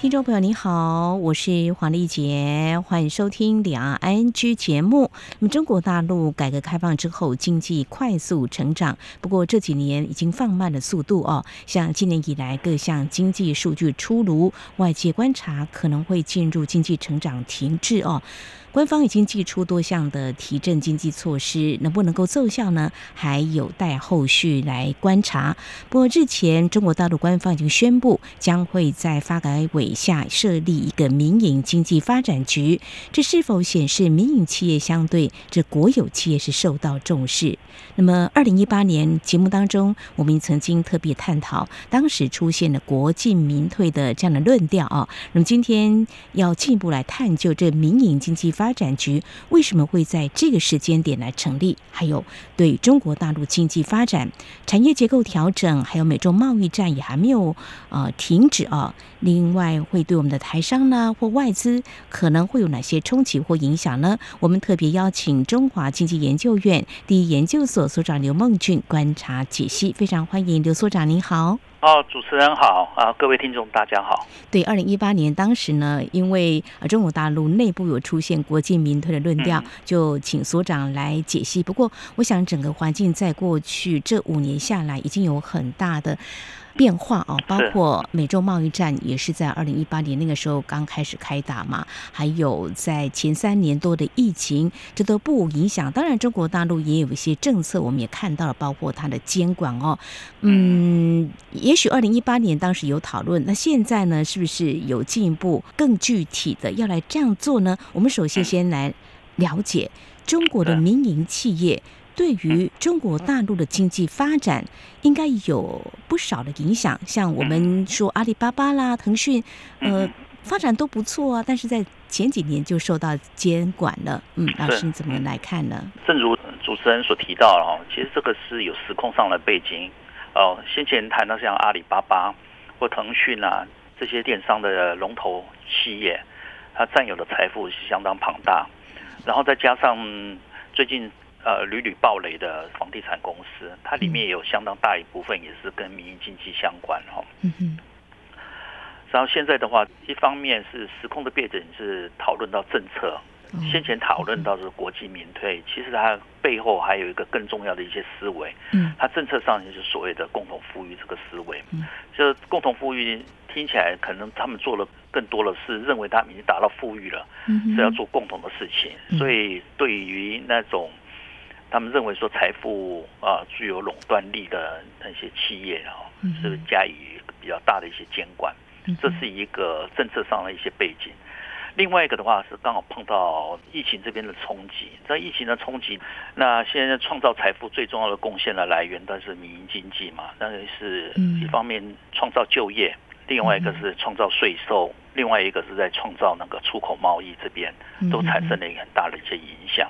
听众朋友，你好，我是黄丽杰，欢迎收听两岸 ING 节目。那么，中国大陆改革开放之后，经济快速成长，不过这几年已经放慢了速度哦。像今年以来各项经济数据出炉，外界观察可能会进入经济成长停滞哦。官方已经祭出多项的提振经济措施，能不能够奏效呢？还有待后续来观察。不过日前，中国大陆官方已经宣布，将会在发改委下设立一个民营经济发展局。这是否显示民营企业相对这国有企业是受到重视？那么，二零一八年节目当中，我们曾经特别探讨当时出现的国进民退的这样的论调啊。那么今天要进一步来探究这民营经济发发展局为什么会在这个时间点来成立？还有对中国大陆经济发展、产业结构调整，还有美中贸易战也还没有呃停止啊。另外，会对我们的台商呢或外资可能会有哪些冲击或影响呢？我们特别邀请中华经济研究院第一研究所所长刘梦俊观察解析，非常欢迎刘所长，您好。哦，主持人好啊，各位听众大家好。对，二零一八年当时呢，因为中国大陆内部有出现国进民退的论调，嗯、就请所长来解析。不过，我想整个环境在过去这五年下来，已经有很大的。变化啊，包括美洲贸易战也是在二零一八年那个时候刚开始开打嘛，还有在前三年多的疫情，这都不影响。当然，中国大陆也有一些政策，我们也看到了，包括它的监管哦。嗯，也许二零一八年当时有讨论，那现在呢，是不是有进一步更具体的要来这样做呢？我们首先先来了解中国的民营企业。对于中国大陆的经济发展，应该有不少的影响。像我们说阿里巴巴啦、腾讯，呃，发展都不错啊。但是在前几年就受到监管了。嗯，老师你怎么来看呢？正如主持人所提到哦，其实这个是有时空上的背景。哦，先前谈到像阿里巴巴或腾讯啊这些电商的龙头企业，它占有的财富是相当庞大。然后再加上最近。呃，屡屡暴雷的房地产公司，它里面也有相当大一部分也是跟民营经济相关哈。嗯哼。然后现在的话，一方面是时空的背景是讨论到政策，先前讨论到是国际民退，其实它背后还有一个更重要的一些思维。嗯。它政策上就是所谓的共同富裕这个思维。嗯。就共同富裕听起来可能他们做了更多的是认为他们已经达到富裕了，是要做共同的事情，所以对于那种。他们认为说财富啊具有垄断力的那些企业啊，是加以比较大的一些监管，这是一个政策上的一些背景。另外一个的话是刚好碰到疫情这边的冲击，在疫情的冲击，那现在创造财富最重要的贡献的来源，但是民营经济嘛，那是一方面创造就业，另外一个是创造税收，另外一个是在创造那个出口贸易这边都产生了一个很大的一些影响，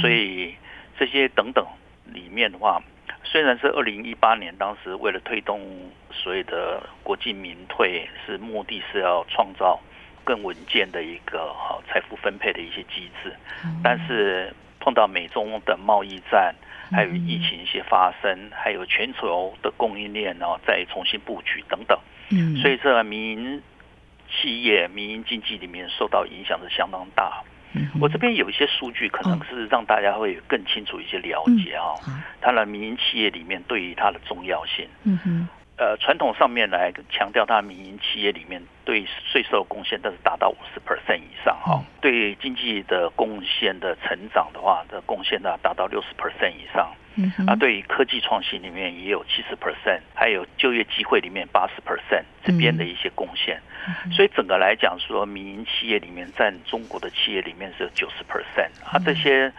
所以。这些等等里面的话，虽然是二零一八年当时为了推动所谓的国进民退，是目的是要创造更稳健的一个好财富分配的一些机制，但是碰到美中的贸易战，还有疫情一些发生，还有全球的供应链哦再重新布局等等，嗯。所以这民营企业、民营经济里面受到影响是相当大。我这边有一些数据，可能是让大家会更清楚一些了解啊。它的民营企业里面对于它的重要性，呃，传统上面来强调，它民营企业里面对税收贡献都是达到五十 percent 以上哈，对经济的贡献的成长的话，的贡献呢达到六十 percent 以上。啊，对于科技创新里面也有七十 percent，还有就业机会里面八十 percent 这边的一些贡献，所以整个来讲说，民营企业里面占中国的企业里面是有九十 percent。啊，这些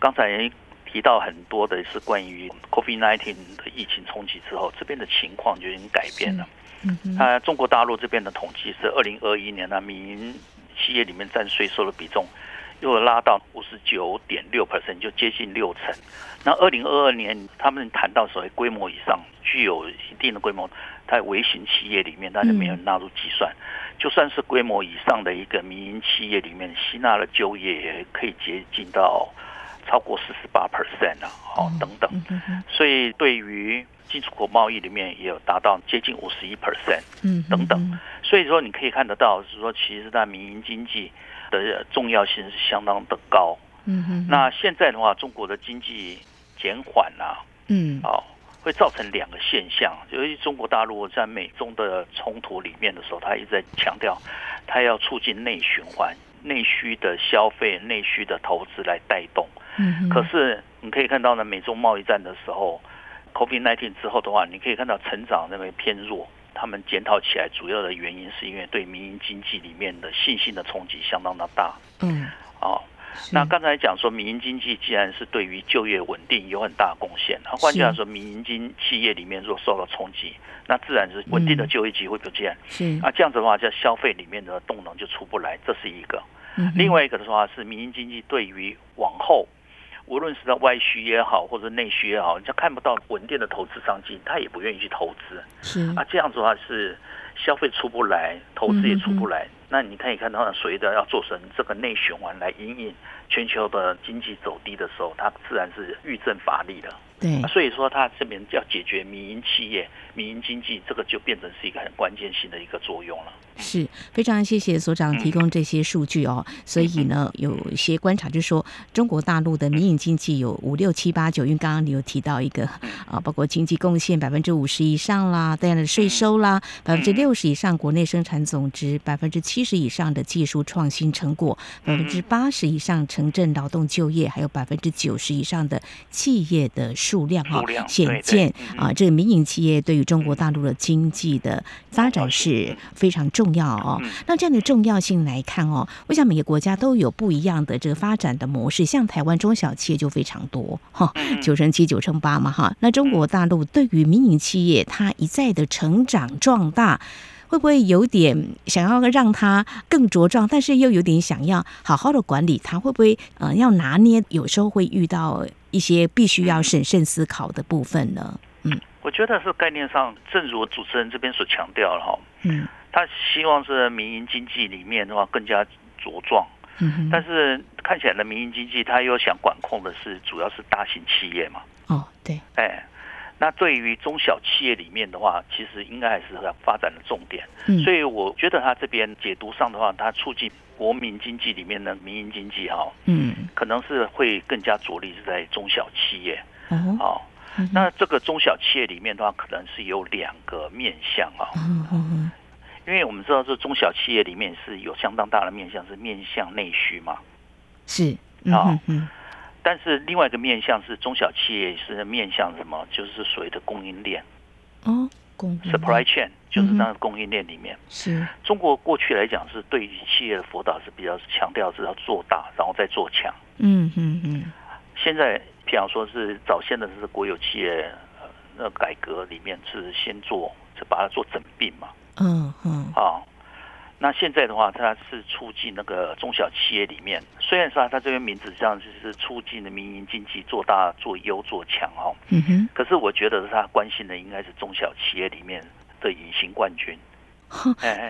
刚才提到很多的是关于 COVID-19 的疫情冲击之后，这边的情况就已经改变了。嗯啊，中国大陆这边的统计是二零二一年呢，民营企业里面占税收的比重又拉到五十九点六 percent，就接近六成。那二零二二年，他们谈到所谓规模以上、具有一定的规模，在微型企业里面，那就没有纳入计算。嗯、就算是规模以上的一个民营企业里面，吸纳了就业也可以接近到超过四十八 percent 啊，哦，等等。所以对于进出口贸易里面，也有达到接近五十一 percent，嗯，等等。所以说，你可以看得到，是说，其实在民营经济的重要性是相当的高。嗯哼，那现在的话，中国的经济减缓啊，嗯，哦，会造成两个现象。由于中国大陆在美中的冲突里面的时候，他一直在强调，他要促进内循环、内需的消费、内需的投资来带动。嗯，可是你可以看到呢，美中贸易战的时候，COVID-19 之后的话，你可以看到成长认为偏弱。他们检讨起来，主要的原因是因为对民营经济里面的信心的冲击相当的大。嗯，哦。那刚才讲说，民营经济既然是对于就业稳定有很大的贡献，那换句话说，民营经企业里面若受到冲击，那自然是稳定的就业机会不见。是，那这样子的话，在消费里面的动能就出不来，这是一个。另外一个的话是民营经济对于往后，无论是在外需也好，或者内需也好，人家看不到稳定的投资商机，他也不愿意去投资。是，啊，这样子的话是消费出不来，投资也出不来。那你可以看到，随着要做成这个内循环来引领全球的经济走低的时候，它自然是欲振乏力的。对，所以说它这边要解决民营企业、民营经济，这个就变成是一个很关键性的一个作用了。是非常谢谢所长提供这些数据哦。所以呢，有一些观察就是说，中国大陆的民营经济有五六七八九，因为刚刚你有提到一个啊，包括经济贡献百分之五十以上啦，这样的税收啦，百分之六十以上国内生产总值，百分之七十以上的技术创新成果，百分之八十以上城镇劳动就业，还有百分之九十以上的企业的数量哈，显见啊，这个民营企业对于中国大陆的经济的发展是非常重要哦。那这样的重要性来看哦，我想每个国家都有不一样的这个发展的模式。像台湾中小企业就非常多哈，九成七、九成八嘛哈。那中国大陆对于民营企业，它一再的成长壮大。会不会有点想要让它更茁壮，但是又有点想要好好的管理它？会不会呃要拿捏？有时候会遇到一些必须要审慎思考的部分呢？嗯，我觉得是概念上，正如主持人这边所强调了哈，嗯，他希望是民营经济里面的话更加茁壮，嗯哼，但是看起来的民营经济，他又想管控的是主要是大型企业嘛？哦，对，哎。那对于中小企业里面的话，其实应该还是要发展的重点。嗯，所以我觉得他这边解读上的话，他促进国民经济里面的民营经济哈，嗯，可能是会更加着力是在中小企业。嗯，好，那这个中小企业里面的话，可能是有两个面向啊。嗯嗯，因为我们知道这中小企业里面是有相当大的面向是面向内需嘛。是，啊，嗯。但是另外一个面向是中小企业是面向什么？就是所谓的供应链哦，供 supply chain 就是那个供应链里面。是中国过去来讲是对于企业的辅导是比较强调是要做大，然后再做强。嗯嗯嗯。现在譬如说是早先的是国有企业那改革里面是先做，就把它做整并嘛。嗯嗯。啊。那现在的话，它是促进那个中小企业里面，虽然说它这边名字上就是促进的民营经济做大、做优、做强哦。嗯哼。可是我觉得它关心的应该是中小企业里面的隐形冠军。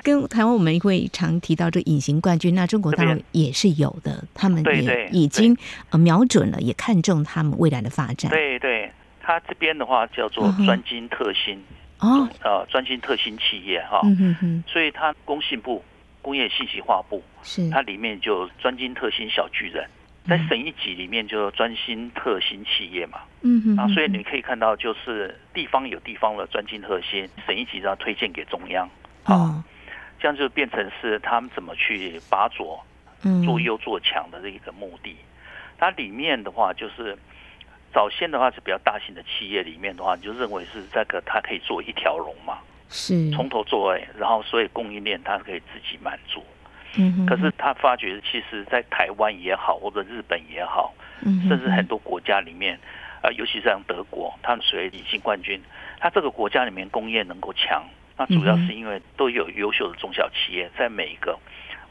跟台湾我们会常提到这隐形冠军，那中国大陆也是有的，他们也已经呃瞄准了，也看中他们未来的发展。对对，它这边的话叫做专精特新。哦，呃，专精特新企业哈，嗯哼哼，所以它工信部工业信息化部是。它里面就专精特新小巨人，在省一级里面就专精特新企业嘛，嗯哼，啊，所以你可以看到就是地方有地方的专精特新，省一级要推荐给中央，啊，这样就变成是他们怎么去把左做优做强的这一个目的，它里面的话就是。早先的话是比较大型的企业里面的话，你就认为是这个它可以做一条龙嘛，是从头做尾，然后所以供应链它可以自己满足。嗯哼，可是他发觉，其实，在台湾也好，或者日本也好，甚至很多国家里面，呃，尤其是像德国，它属于隐形冠军。它这个国家里面工业能够强，那主要是因为都有优秀的中小企业，在每一个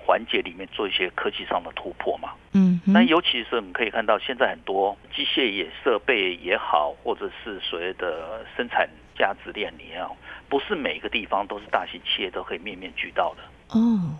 环节里面做一些科技上的突破嘛。嗯，那尤其是我们可以看到，现在很多机械也设备也好，或者是所谓的生产价值链也好，不是每个地方都是大型企业都可以面面俱到的。哦。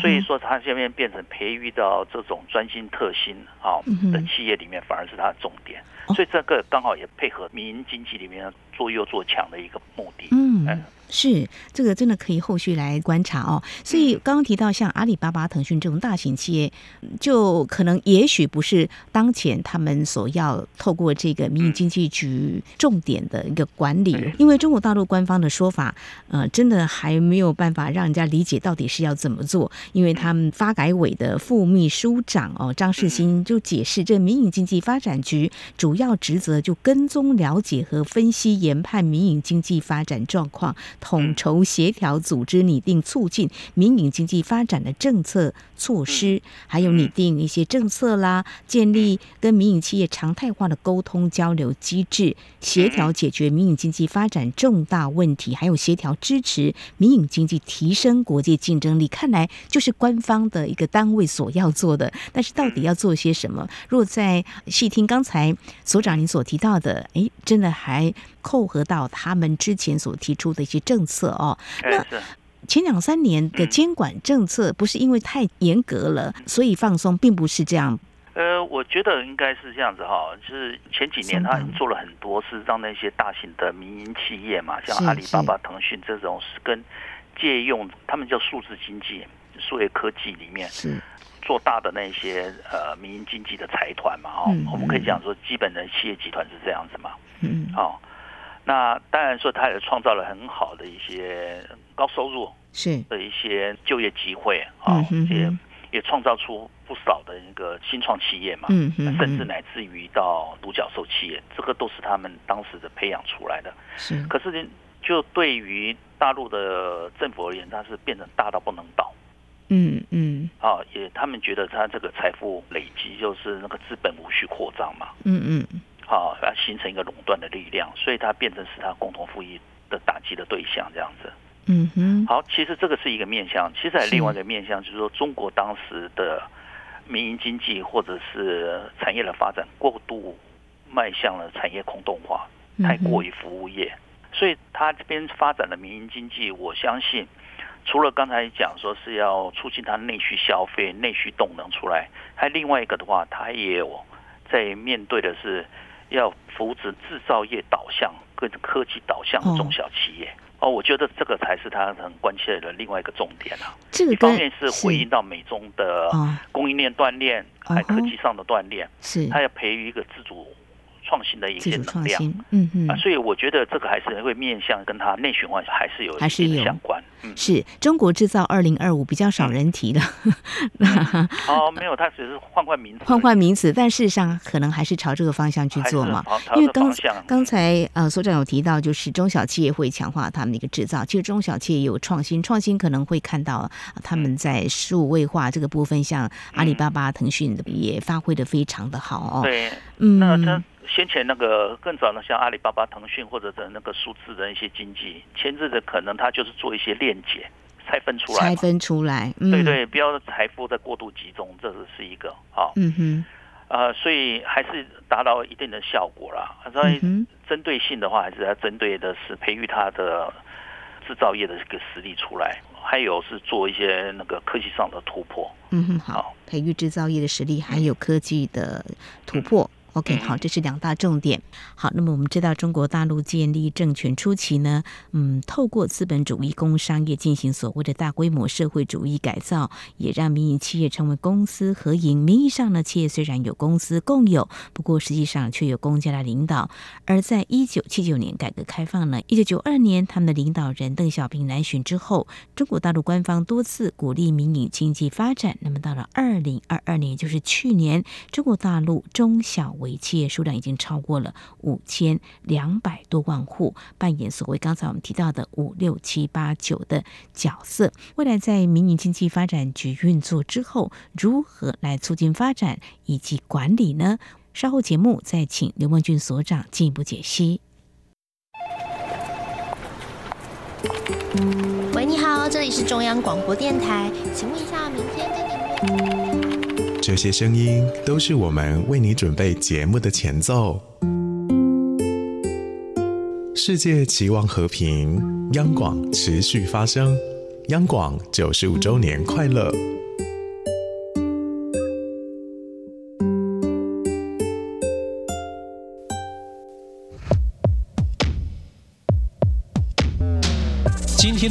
所以说，它现在变成培育到这种专心特新啊的企业里面，反而是它的重点。所以这个刚好也配合民营经济里面做优做强的一个目的。嗯。是，这个真的可以后续来观察哦。所以刚刚提到像阿里巴巴、腾讯这种大型企业，就可能也许不是当前他们所要透过这个民营经济局重点的一个管理，因为中国大陆官方的说法，呃，真的还没有办法让人家理解到底是要怎么做。因为他们发改委的副秘书长哦张世新就解释，这民营经济发展局主要职责就跟踪、了解和分析研判民营经济发展状况。统筹协调、组织拟定、促进民营经济发展的政策措施，还有拟定一些政策啦，建立跟民营企业常态化的沟通交流机制，协调解决民营经济发展重大问题，还有协调支持民营经济提升国际竞争力。看来就是官方的一个单位所要做的，但是到底要做些什么？如果在细听刚才所长您所提到的，哎，真的还扣合到他们之前所提出的一些政。策哦，那前两三年的监管政策不是因为太严格了，所以放松，并不是这样。呃，我觉得应该是这样子哈，就是前几年他做了很多，是让那些大型的民营企业嘛，像阿里巴巴、腾讯这种，是跟借用他们叫数字经济、数位科技里面是。做大的那些呃民营经济的财团嘛，哦，我们可以讲说，基本的企业集团是这样子嘛，嗯，哦。那当然说，他也创造了很好的一些高收入是的一些就业机会啊，也也创造出不少的一个新创企业嘛，嗯嗯，甚至乃至于到独角兽企业，这个都是他们当时的培养出来的。是，可是就对于大陆的政府而言，它是变成大到不能倒。嗯嗯，啊，也他们觉得他这个财富累积就是那个资本无序扩张嘛。嗯嗯。好，要形成一个垄断的力量，所以它变成是它共同富裕的打击的对象，这样子。嗯哼。好，其实这个是一个面向，其实还有另外一个面向，就是说中国当时的民营经济或者是产业的发展过度迈向了产业空洞化，太过于服务业，所以它这边发展的民营经济，我相信除了刚才讲说是要促进它内需消费、内需动能出来，还另外一个的话，它也有在面对的是。要扶持制造业导向跟科技导向的中小企业哦，我觉得这个才是他很关切的另外一个重点啊。这个一方面是回应到美中的供应链断链，还科技上的断链，是他要培育一个自主。创新的一些能量，嗯嗯啊，所以我觉得这个还是会面向跟它内循环还是有还是有相关。嗯，是中国制造二零二五比较少人提的。哦，没有，它只是换换名词，换换名词，但事实上可能还是朝这个方向去做嘛。因为刚刚才呃所长有提到，就是中小企业会强化他们的一个制造，其实中小企业有创新，创新可能会看到他们在数位化这个部分，像阿里巴巴、腾讯的也发挥的非常的好哦。对，嗯，那先前那个更早的，像阿里巴巴、腾讯或者的那个数字的一些经济，前置的可能它就是做一些链接，拆分出来，拆分出来，嗯、对对，不要财富在过度集中，这是一个啊。嗯哼，呃，所以还是达到一定的效果啦。所以针对性的话，还是要针对的是培育它的制造业的一个实力出来，还有是做一些那个科技上的突破。嗯哼，好，培育制造业的实力，还有科技的突破。嗯 OK，好，这是两大重点。好，那么我们知道，中国大陆建立政权初期呢，嗯，透过资本主义工商业进行所谓的大规模社会主义改造，也让民营企业成为公私合营。名义上呢，企业虽然有公司共有，不过实际上却由公家来领导。而在一九七九年改革开放呢，一九九二年他们的领导人邓小平南巡之后，中国大陆官方多次鼓励民营经济发展。那么到了二零二二年，就是去年，中国大陆中小为企业数量已经超过了五千两百多万户，扮演所谓刚才我们提到的五六七八九的角色。未来在民营经济发展局运作之后，如何来促进发展以及管理呢？稍后节目再请刘孟俊所长进一步解析。喂，你好。这里是中央广播电台，请问一下，明天跟你这些声音都是我们为你准备节目的前奏。世界期望和平，央广持续发声，央广九十五周年快乐。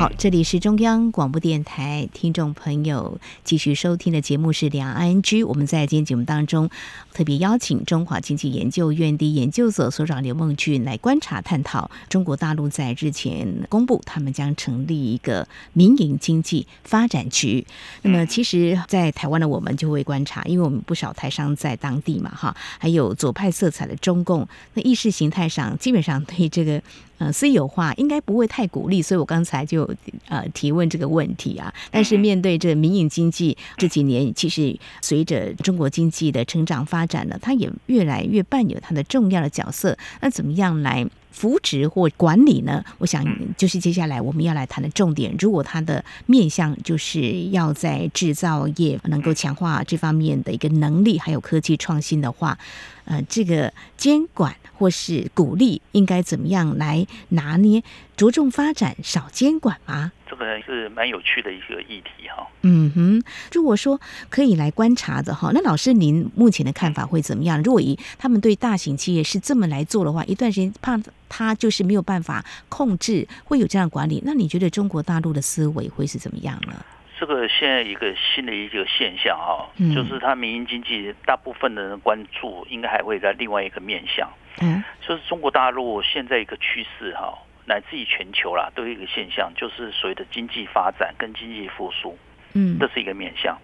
好，这里是中央广播电台，听众朋友继续收听的节目是《两岸 ING》。我们在今天节目当中特别邀请中华经济研究院的研究所所长刘梦俊来观察探讨中国大陆在日前公布，他们将成立一个民营经济发展局。那么，其实，在台湾的我们就会观察，因为我们不少台商在当地嘛，哈，还有左派色彩的中共，那意识形态上基本上对这个。呃，私有化应该不会太鼓励，所以我刚才就呃提问这个问题啊。但是面对这民营经济这几年，其实随着中国经济的成长发展呢，它也越来越扮演它的重要的角色。那怎么样来扶植或管理呢？我想就是接下来我们要来谈的重点。如果它的面向就是要在制造业能够强化这方面的一个能力，还有科技创新的话。呃，这个监管或是鼓励应该怎么样来拿捏？着重发展，少监管吗？这个是蛮有趣的一个议题哈。嗯哼，如果说可以来观察的哈，那老师您目前的看法会怎么样？如果以他们对大型企业是这么来做的话，一段时间怕他就是没有办法控制，会有这样管理，那你觉得中国大陆的思维会是怎么样呢？这个现在一个新的一个现象哈，就是它民营经济大部分的人关注，应该还会在另外一个面向，嗯，就是中国大陆现在一个趋势哈，乃至于全球啦，都有一个现象，就是所谓的经济发展跟经济复苏，嗯，这是一个面向。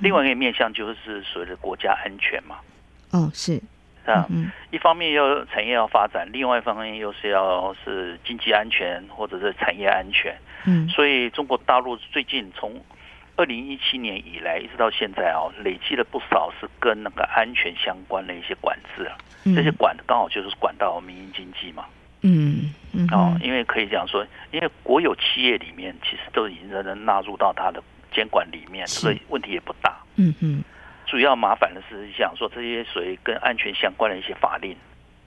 另外一个面向就是所谓的国家安全嘛，哦，是。啊，一方面要产业要发展，另外一方面又是要是经济安全或者是产业安全，嗯，所以中国大陆最近从二零一七年以来一直到现在哦，累积了不少是跟那个安全相关的一些管制啊，这些管刚好就是管到民营经济嘛，嗯嗯，哦，因为可以这样说，因为国有企业里面其实都已经能纳入到它的监管里面，所以问题也不大，嗯嗯，主要麻烦的是想说这些属于跟安全相关的一些法令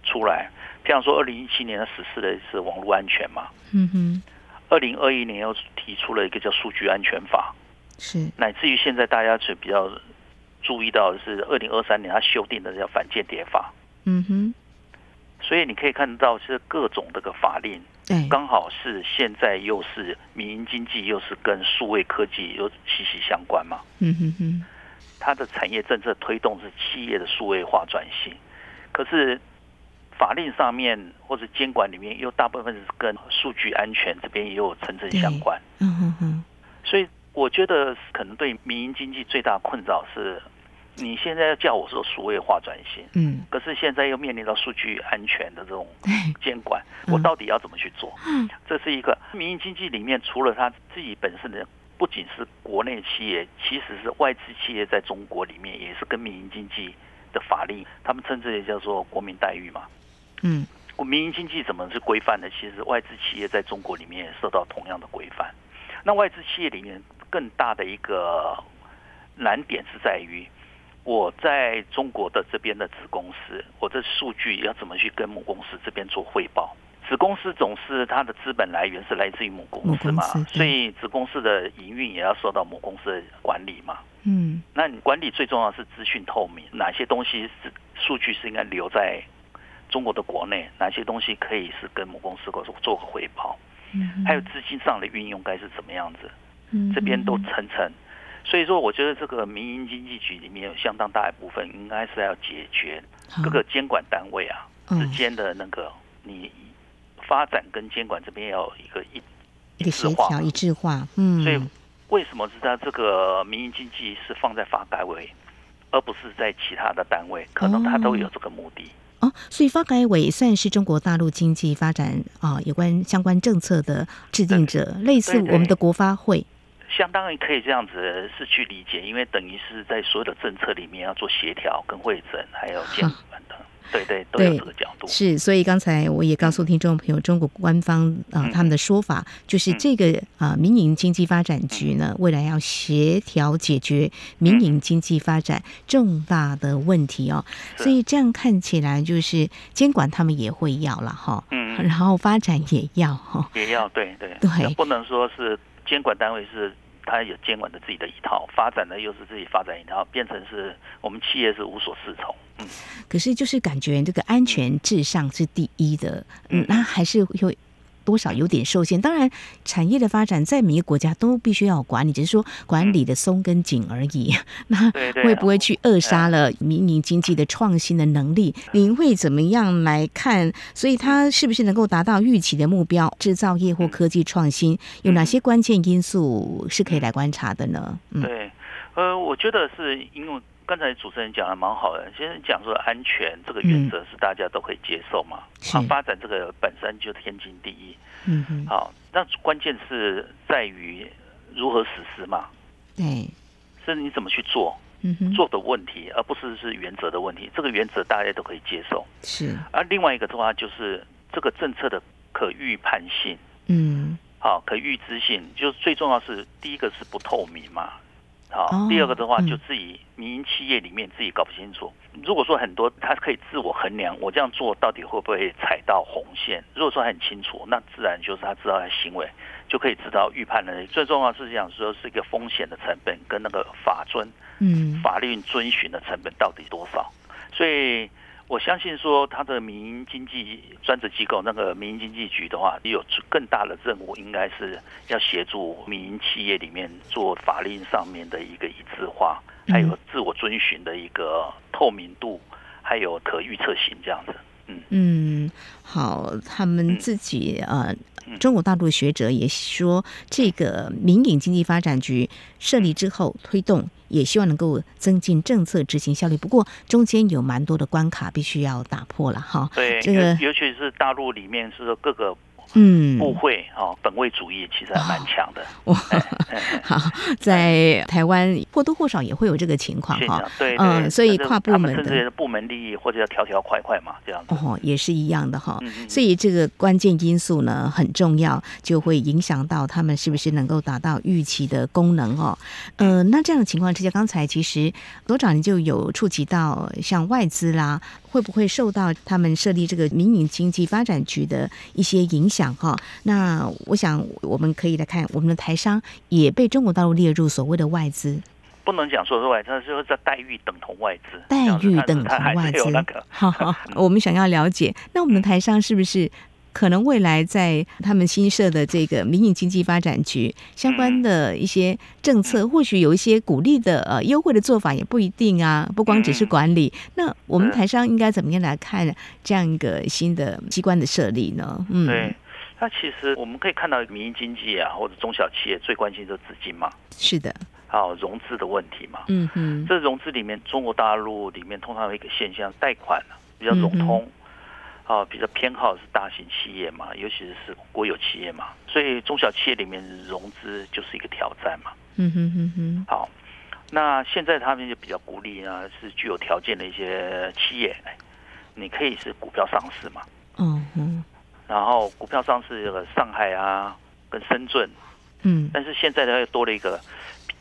出来，譬如说二零一七年的实施的是网络安全嘛，嗯哼，二零二一年又提出了一个叫数据安全法。是，乃至于现在大家是比较注意到的是，二零二三年他修订的叫反间谍法。嗯哼，所以你可以看到，是各种这个法令，刚好是现在又是民营经济，又是跟数位科技又息息相关嘛。嗯哼哼，它的产业政策推动是企业的数位化转型，可是法令上面或者监管里面又大部分是跟数据安全这边也有层层相关。嗯哼哼，所以。我觉得可能对民营经济最大困扰是，你现在要叫我说数位化转型，嗯，可是现在又面临到数据安全的这种监管，我到底要怎么去做？嗯，这是一个民营经济里面，除了他自己本身的，不仅是国内企业，其实是外资企业在中国里面也是跟民营经济的法令，他们称之为叫做国民待遇嘛，嗯，民营经济怎么是规范的？其实外资企业在中国里面也受到同样的规范，那外资企业里面。更大的一个难点是在于，我在中国的这边的子公司，我这数据要怎么去跟母公司这边做汇报？子公司总是它的资本来源是来自于母公司嘛，所以子公司的营运也要受到母公司的管理嘛。嗯，那你管理最重要是资讯透明，哪些东西是数据是应该留在中国的国内，哪些东西可以是跟母公司做做个汇报？嗯，还有资金上的运用该是怎么样子？这边都层层，所以说我觉得这个民营经济局里面有相当大一部分，应该是要解决各个监管单位啊之间的那个你发展跟监管这边要一个一一个协调一致化。嗯，所以为什么是在这个民营经济是放在发改委，而不是在其他的单位？可能他都有这个目的。哦，所以发改委算是中国大陆经济发展啊有关相关政策的制定者，类似我们的国发会。相当于可以这样子是去理解，因为等于是在所有的政策里面要做协调跟会诊，还有监管的。对对，都有这个角度。是，所以刚才我也告诉听众朋友，中国官方啊、呃、他们的说法就是这个啊、呃、民营经济发展局呢，未来要协调解决民营经济发展重大的问题哦。所以这样看起来就是监管他们也会要了哈，嗯，然后发展也要哈，也要对对对，不能说是监管单位是。他有监管的自己的一套，发展的又是自己发展一套，变成是我们企业是无所适从。嗯，可是就是感觉这个安全至上是第一的，嗯，那还是会。多少有点受限，当然产业的发展在每个国家都必须要管理，只是说管理的松跟紧而已。那会不会去扼杀了民营经济的创新的能力？您会怎么样来看？所以它是不是能够达到预期的目标？制造业或科技创新有哪些关键因素是可以来观察的呢？嗯，对，呃，我觉得是因为。刚才主持人讲的蛮好的，先讲说安全这个原则是大家都可以接受嘛，啊、嗯、发展这个本身就天经地义。嗯嗯，好，那关键是在于如何实施嘛，对，是你怎么去做，做的问题，而不是是原则的问题。这个原则大家都可以接受，是。而另外一个的话，就是这个政策的可预判性，嗯，好，可预知性，就是最重要是第一个是不透明嘛。好，第二个的话，就自己民营企业里面自己搞不清楚。如果说很多他可以自我衡量，我这样做到底会不会踩到红线？如果说很清楚，那自然就是他知道他行为就可以知道预判的。最重要是讲说是一个风险的成本跟那个法遵，嗯，法律遵循的成本到底多少？所以。我相信说，他的民营经济专职机构那个民营经济局的话，有更大的任务，应该是要协助民营企业里面做法令上面的一个一致化，还有自我遵循的一个透明度，还有可预测性这样子。嗯嗯，好，他们自己呃。中国大陆的学者也说，这个民营经济发展局设立之后推动，也希望能够增进政策执行效率。不过中间有蛮多的关卡必须要打破了哈。对，这个尤其是大陆里面是各个。嗯，不会哦，本位主义其实还蛮强的。哇，好，在台湾或多或少也会有这个情况哈。对，嗯，所以跨部门的部门利益或者要条条块块嘛，这样子哦，也是一样的哈。所以这个关键因素呢很重要，就会影响到他们是不是能够达到预期的功能哦。呃，那这样的情况之下，刚才其实罗长你就有触及到像外资啦。会不会受到他们设立这个民营经济发展局的一些影响？哈，那我想我们可以来看，我们的台商也被中国大陆列入所谓的外资，不能讲说是外资，他说在待遇等同外资，待遇等同外资。那个、好好，我们想要了解，那我们的台商是不是？可能未来在他们新设的这个民营经济发展局相关的一些政策，或许有一些鼓励的呃优惠的做法，也不一定啊。不光只是管理，那我们台商应该怎么样来看这样一个新的机关的设立呢？嗯，对，那其实我们可以看到民营经济啊，或者中小企业最关心的是资金嘛，是的，还有融资的问题嘛。嗯嗯，这融资里面，中国大陆里面通常有一个现象，贷款比较融通。嗯啊，比较偏好是大型企业嘛，尤其是国有企业嘛，所以中小企业里面融资就是一个挑战嘛。嗯哼哼哼。好，那现在他们就比较鼓励啊，是具有条件的一些企业，你可以是股票上市嘛。嗯嗯。然后股票上市这个上海啊，跟深圳。嗯。但是现在呢，又多了一个。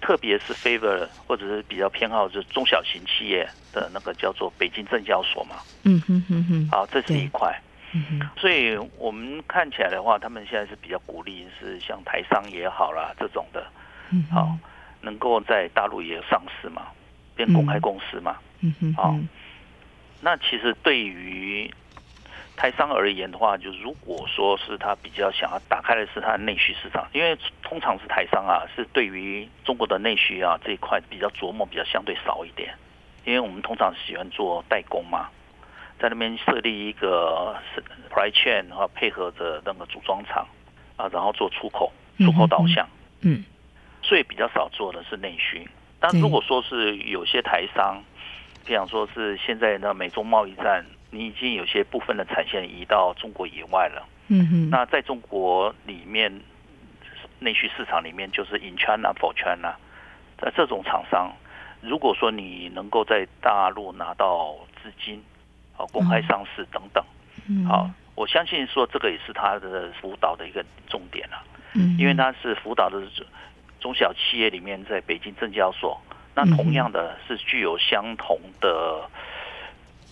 特别是 favor 或者是比较偏好就是中小型企业的那个叫做北京证交所嘛，嗯哼哼哼，好，这是一块，嗯哼，所以我们看起来的话，他们现在是比较鼓励是像台商也好啦这种的，嗯，好，能够在大陆也上市嘛，变公开公司嘛，嗯哼，好，那其实对于。台商而言的话，就如果说是他比较想要打开的是他的内需市场，因为通常是台商啊，是对于中国的内需啊这一块比较琢磨比较相对少一点，因为我们通常喜欢做代工嘛，在那边设立一个 supply chain 然后配合着那个组装厂啊，然后做出口，出口导向，嗯，所以比较少做的是内需。但如果说是有些台商，比方说是现在的美中贸易战。你已经有些部分的产线移到中国以外了，嗯哼，那在中国里面内需市场里面，就是 in China for China，在这种厂商，如果说你能够在大陆拿到资金，啊，公开上市等等，嗯。好，我相信说这个也是他的辅导的一个重点了，嗯，因为他是辅导的中小企业里面，在北京证交所，那同样的是具有相同的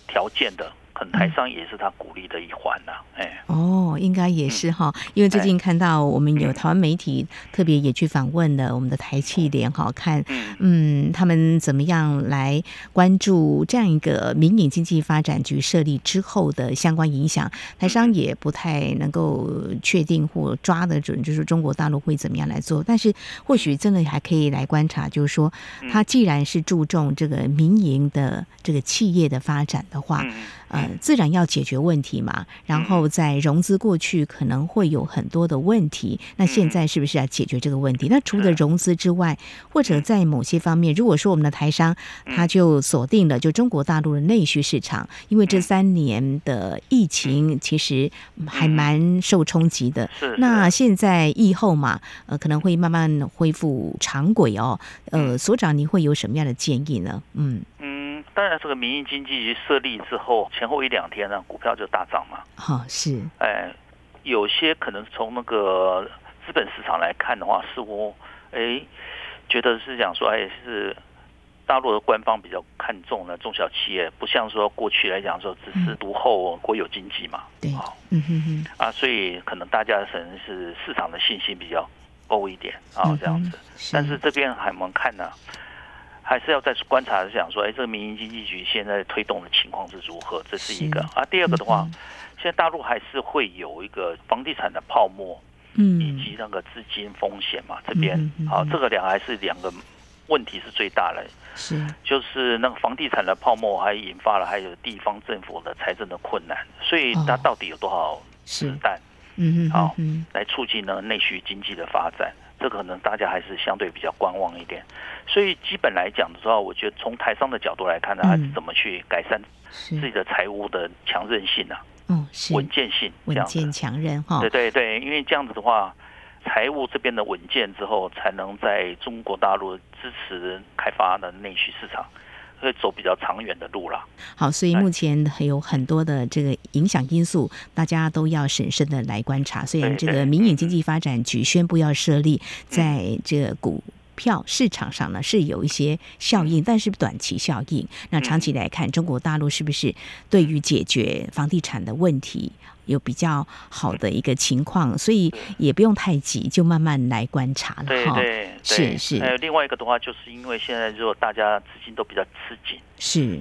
条件的。可能台商也是他鼓励的一环呐，哎，哦，应该也是哈，因为最近看到我们有台湾媒体特别也去访问了我们的台企联哈，看嗯。他们怎么样来关注这样一个民营经济发展局设立之后的相关影响，台商也不太能够确定或抓得准，就是中国大陆会怎么样来做，但是或许真的还可以来观察，就是说，他既然是注重这个民营的这个企业的发展的话。呃，自然要解决问题嘛，然后在融资过去可能会有很多的问题，那现在是不是要解决这个问题？那除了融资之外，或者在某些方面，如果说我们的台商他就锁定了就中国大陆的内需市场，因为这三年的疫情其实还蛮受冲击的。那现在疫后嘛，呃，可能会慢慢恢复常轨哦。呃，所长，你会有什么样的建议呢？嗯。当然，这个民营经济局设立之后，前后一两天呢，股票就大涨嘛。好、哦，是。哎，有些可能从那个资本市场来看的话，似乎哎，觉得是讲说，哎，是大陆的官方比较看重呢中小企业，不像说过去来讲说只是独厚国有经济嘛。对。嗯哼哼。啊，所以可能大家可能是市场的信心比较够一点啊，这样子。是。但是这边还没看呢。还是要再观察，想说，哎，这个民营经济局现在推动的情况是如何？这是一个啊。第二个的话，现在大陆还是会有一个房地产的泡沫，嗯，以及那个资金风险嘛。这边好，这个两还是两个问题是最大的，是就是那个房地产的泡沫，还引发了还有地方政府的财政的困难。所以它到底有多少子弹？嗯嗯，好，来促进呢内需经济的发展。这可能大家还是相对比较观望一点，所以基本来讲的时候，我觉得从台商的角度来看呢，还是怎么去改善自己的财务的强韧性啊，嗯，稳健性，稳健强韧哈，对对对，因为这样子的话，财务这边的稳健之后，才能在中国大陆支持开发的内需市场。会走比较长远的路了。好，所以目前还有很多的这个影响因素，大家都要审慎的来观察。虽然这个民营经济发展局宣布要设立，在这个股票市场上呢是有一些效应，但是短期效应。那长期来看，中国大陆是不是对于解决房地产的问题？有比较好的一个情况，所以也不用太急，就慢慢来观察了。对对，对是是。还有另外一个的话，就是因为现在如果大家资金都比较吃紧，是。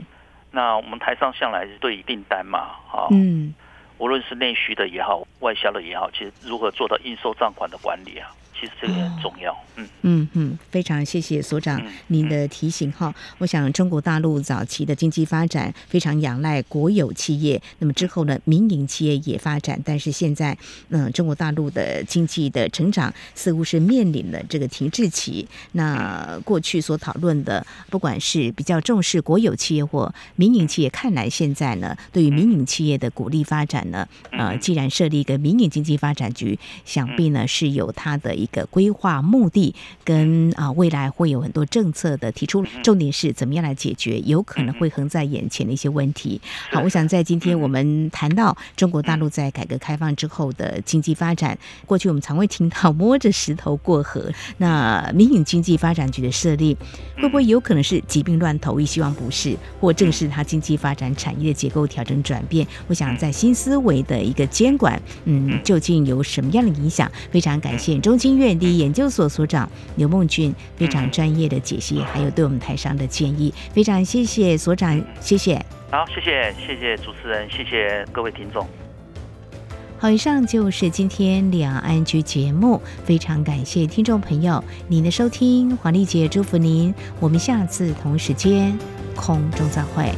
那我们台上向来是对于订单嘛，哈，嗯，无论是内需的也好，外销的也好，其实如何做到应收账款的管理啊？其实这个很重要，嗯嗯嗯，非常谢谢所长您的提醒哈。我想中国大陆早期的经济发展非常仰赖国有企业，那么之后呢，民营企业也发展，但是现在嗯，中国大陆的经济的成长似乎是面临了这个停滞期。那过去所讨论的，不管是比较重视国有企业或民营企业，看来现在呢，对于民营企业的鼓励发展呢，呃，既然设立一个民营经济发展局，想必呢是有它的一个规划目的跟啊未来会有很多政策的提出，重点是怎么样来解决有可能会横在眼前的一些问题。好，我想在今天我们谈到中国大陆在改革开放之后的经济发展，过去我们常会听到摸着石头过河。那民营经济发展局的设立，会不会有可能是疾病乱投医？希望不是，或正是它经济发展产业的结构调整转变。我想在新思维的一个监管，嗯，究竟有什么样的影响？非常感谢中经院地研究所所长刘梦俊非常专业的解析，还有对我们台上的建议，非常谢谢所长，谢谢。好，谢谢，谢谢主持人，谢谢各位听众。好，以上就是今天两岸 ING 节目，非常感谢听众朋友您的收听，黄丽姐祝福您，我们下次同时间空中再会。